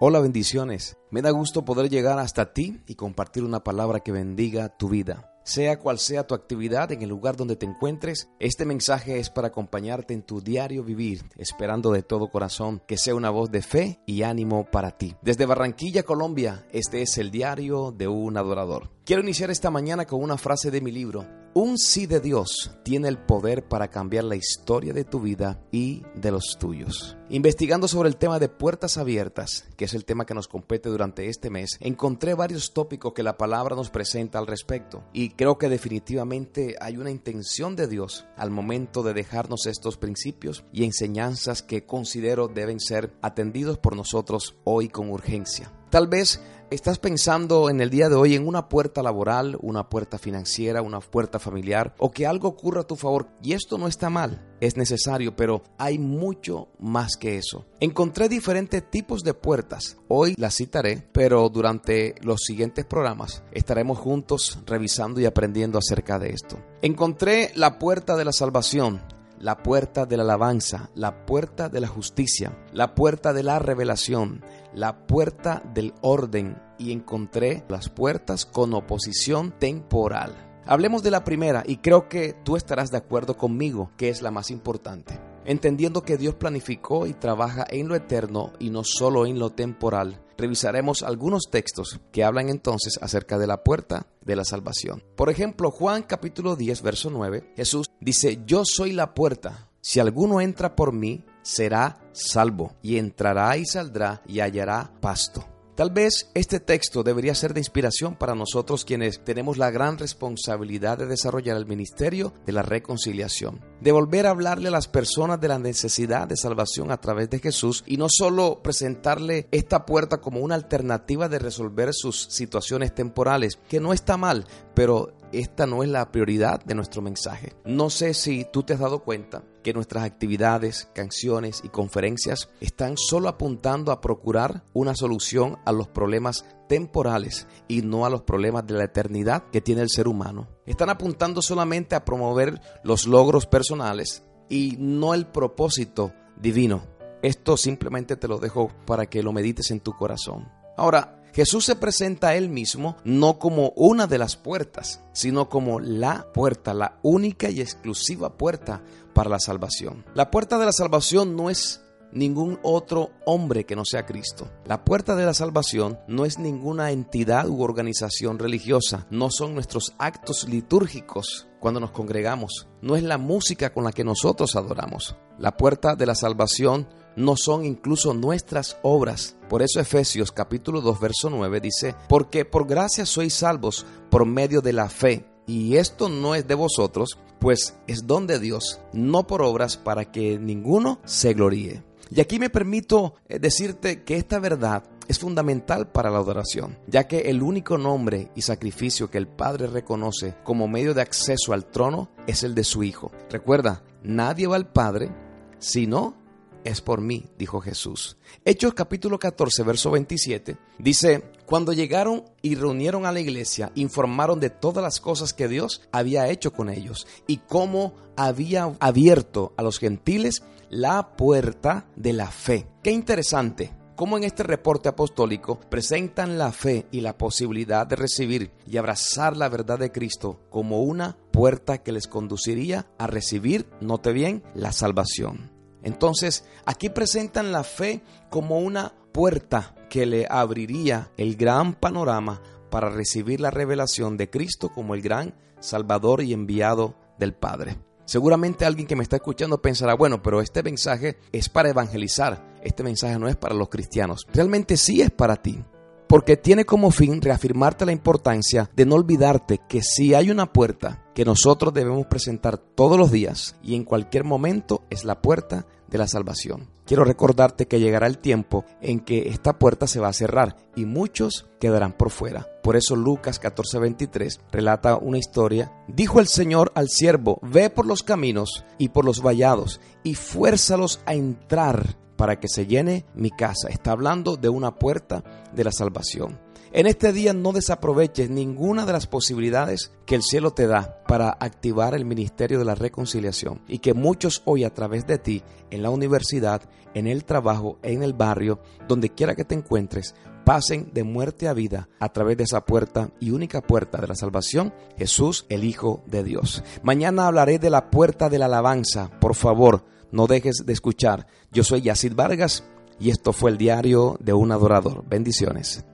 Hola bendiciones. Me da gusto poder llegar hasta ti y compartir una palabra que bendiga tu vida. Sea cual sea tu actividad en el lugar donde te encuentres, este mensaje es para acompañarte en tu diario vivir, esperando de todo corazón que sea una voz de fe y ánimo para ti. Desde Barranquilla, Colombia, este es el diario de un adorador. Quiero iniciar esta mañana con una frase de mi libro. Un sí de Dios tiene el poder para cambiar la historia de tu vida y de los tuyos. Investigando sobre el tema de puertas abiertas, que es el tema que nos compete durante este mes, encontré varios tópicos que la palabra nos presenta al respecto y creo que definitivamente hay una intención de Dios al momento de dejarnos estos principios y enseñanzas que considero deben ser atendidos por nosotros hoy con urgencia. Tal vez estás pensando en el día de hoy en una puerta laboral, una puerta financiera, una puerta familiar o que algo ocurra a tu favor. Y esto no está mal, es necesario, pero hay mucho más que eso. Encontré diferentes tipos de puertas. Hoy las citaré, pero durante los siguientes programas estaremos juntos revisando y aprendiendo acerca de esto. Encontré la puerta de la salvación la puerta de la alabanza, la puerta de la justicia, la puerta de la revelación, la puerta del orden y encontré las puertas con oposición temporal. Hablemos de la primera y creo que tú estarás de acuerdo conmigo que es la más importante. Entendiendo que Dios planificó y trabaja en lo eterno y no solo en lo temporal, revisaremos algunos textos que hablan entonces acerca de la puerta de la salvación. Por ejemplo, Juan capítulo 10, verso 9, Jesús dice, yo soy la puerta, si alguno entra por mí, será salvo, y entrará y saldrá y hallará pasto. Tal vez este texto debería ser de inspiración para nosotros quienes tenemos la gran responsabilidad de desarrollar el ministerio de la reconciliación, de volver a hablarle a las personas de la necesidad de salvación a través de Jesús y no solo presentarle esta puerta como una alternativa de resolver sus situaciones temporales, que no está mal, pero esta no es la prioridad de nuestro mensaje. No sé si tú te has dado cuenta que nuestras actividades, canciones y conferencias están solo apuntando a procurar una solución a los problemas temporales y no a los problemas de la eternidad que tiene el ser humano. Están apuntando solamente a promover los logros personales y no el propósito divino. Esto simplemente te lo dejo para que lo medites en tu corazón. Ahora, Jesús se presenta a él mismo no como una de las puertas, sino como la puerta, la única y exclusiva puerta para la salvación. La puerta de la salvación no es ningún otro hombre que no sea Cristo. La puerta de la salvación no es ninguna entidad u organización religiosa, no son nuestros actos litúrgicos cuando nos congregamos, no es la música con la que nosotros adoramos. La puerta de la salvación no son incluso nuestras obras. Por eso Efesios capítulo 2 verso 9 dice, porque por gracia sois salvos por medio de la fe. Y esto no es de vosotros, pues es don de Dios, no por obras para que ninguno se gloríe. Y aquí me permito eh, decirte que esta verdad es fundamental para la adoración, ya que el único nombre y sacrificio que el Padre reconoce como medio de acceso al trono es el de su Hijo. Recuerda, nadie va al Padre sino es por mí, dijo Jesús. Hechos capítulo 14, verso 27, dice, cuando llegaron y reunieron a la iglesia, informaron de todas las cosas que Dios había hecho con ellos y cómo había abierto a los gentiles la puerta de la fe. Qué interesante cómo en este reporte apostólico presentan la fe y la posibilidad de recibir y abrazar la verdad de Cristo como una puerta que les conduciría a recibir, note bien, la salvación. Entonces, aquí presentan la fe como una puerta que le abriría el gran panorama para recibir la revelación de Cristo como el gran Salvador y enviado del Padre. Seguramente alguien que me está escuchando pensará, bueno, pero este mensaje es para evangelizar, este mensaje no es para los cristianos. Realmente sí es para ti, porque tiene como fin reafirmarte la importancia de no olvidarte que si hay una puerta que nosotros debemos presentar todos los días y en cualquier momento es la puerta de la salvación. Quiero recordarte que llegará el tiempo en que esta puerta se va a cerrar y muchos quedarán por fuera. Por eso Lucas 14:23 relata una historia. Dijo el Señor al siervo, ve por los caminos y por los vallados y fuérzalos a entrar para que se llene mi casa. Está hablando de una puerta de la salvación. En este día no desaproveches ninguna de las posibilidades que el cielo te da para activar el ministerio de la reconciliación y que muchos hoy a través de ti, en la universidad, en el trabajo, en el barrio, donde quiera que te encuentres, pasen de muerte a vida a través de esa puerta y única puerta de la salvación, Jesús, el Hijo de Dios. Mañana hablaré de la puerta de la alabanza. Por favor, no dejes de escuchar. Yo soy Yacid Vargas y esto fue el diario de un adorador. Bendiciones.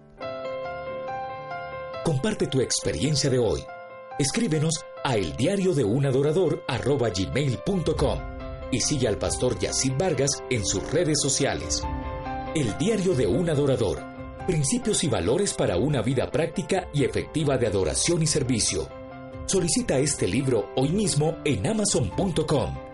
Comparte tu experiencia de hoy. Escríbenos a el diario de un adorador gmail.com y sigue al pastor Yacid Vargas en sus redes sociales. El diario de un adorador. Principios y valores para una vida práctica y efectiva de adoración y servicio. Solicita este libro hoy mismo en amazon.com.